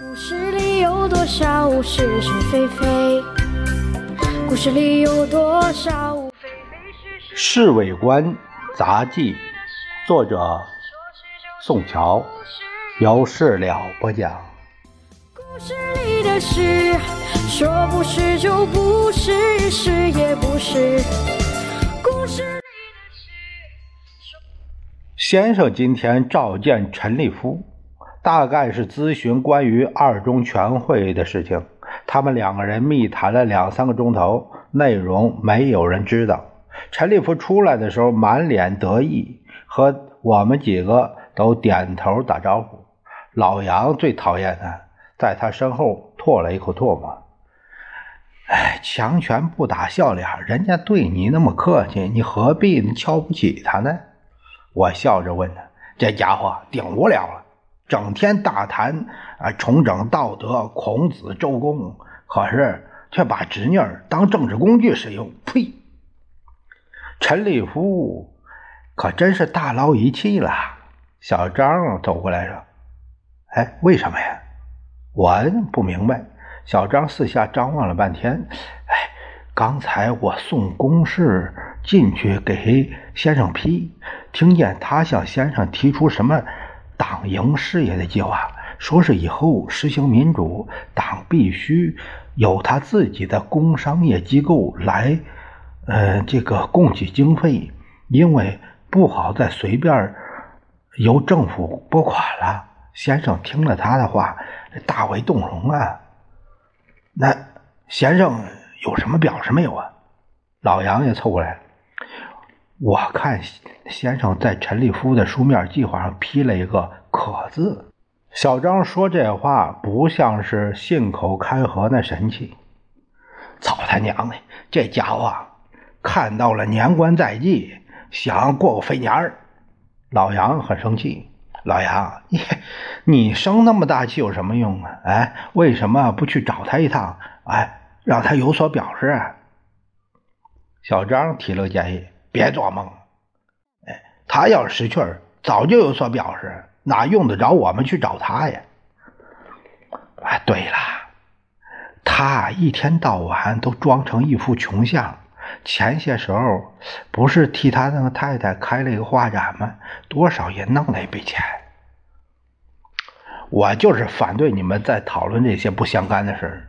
故事里有多少是是非非？故事里有多少非非是《侍卫官杂记》，作者宋乔，由事了播讲。故事里的事，说不是就不是，是也不是。故事里的事，说先生今天召见陈立夫，大概是咨询关于二中全会的事情。他们两个人密谈了两三个钟头，内容没有人知道。陈立夫出来的时候满脸得意，和我们几个都点头打招呼。老杨最讨厌他，在他身后唾了一口唾沫。哎，强权不打笑脸，人家对你那么客气，你何必瞧不起他呢？我笑着问他：“这家伙顶无聊了，整天大谈啊重整道德、孔子、周公，可是却把侄女当政治工具使用。”呸！陈立夫可真是大捞一气了。小张走过来说：“哎，为什么呀？”我不明白。小张四下张望了半天，哎，刚才我送公事进去给先生批，听见他向先生提出什么党营事业的计划，说是以后实行民主，党必须有他自己的工商业机构来，呃，这个供给经费，因为不好再随便由政府拨款了。先生听了他的话，大为动容啊。那先生有什么表示没有啊？老杨也凑过来了。我看先生在陈立夫的书面计划上批了一个“可”字。小张说这话不像是信口开河那神气。操他娘的！这家伙看到了年关在即，想过个肥年儿。老杨很生气。老杨，你你生那么大气有什么用啊？哎，为什么不去找他一趟？哎，让他有所表示。小张提了个建议：别做梦。哎，他要识趣儿，早就有所表示，哪用得着我们去找他呀？哎，对了，他一天到晚都装成一副穷相。前些时候不是替他那个太太开了一个画展吗？多少也弄了一笔钱。我就是反对你们在讨论这些不相干的事儿。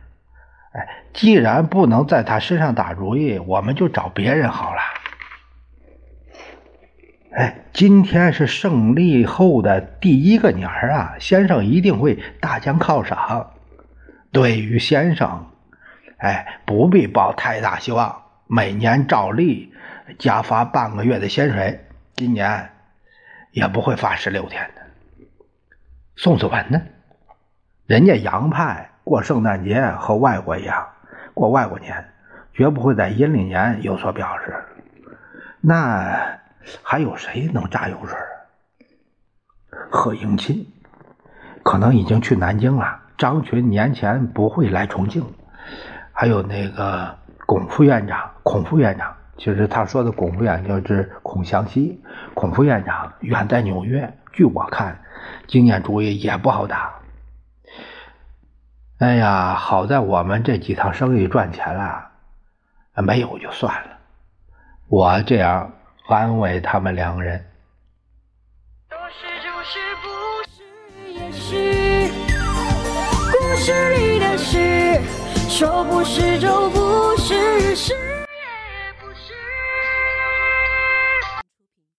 哎，既然不能在他身上打主意，我们就找别人好了。哎，今天是胜利后的第一个年儿啊，先生一定会大加犒赏。对于先生，哎，不必抱太大希望。每年照例加发半个月的薪水，今年也不会发十六天的。宋子文呢？人家洋派过圣诞节和外国一样过外国年，绝不会在阴历年有所表示。那还有谁能榨油水？贺应钦可能已经去南京了。张群年前不会来重庆。还有那个。龚副院长，孔副院长，其实他说的龚副院长就是孔祥熙。孔副院长远在纽约，据我看，经验主义也不好打。哎呀，好在我们这几趟生意赚钱了，没有就算了。我这样安慰他们两人。故事里的事。说不是就不是，是。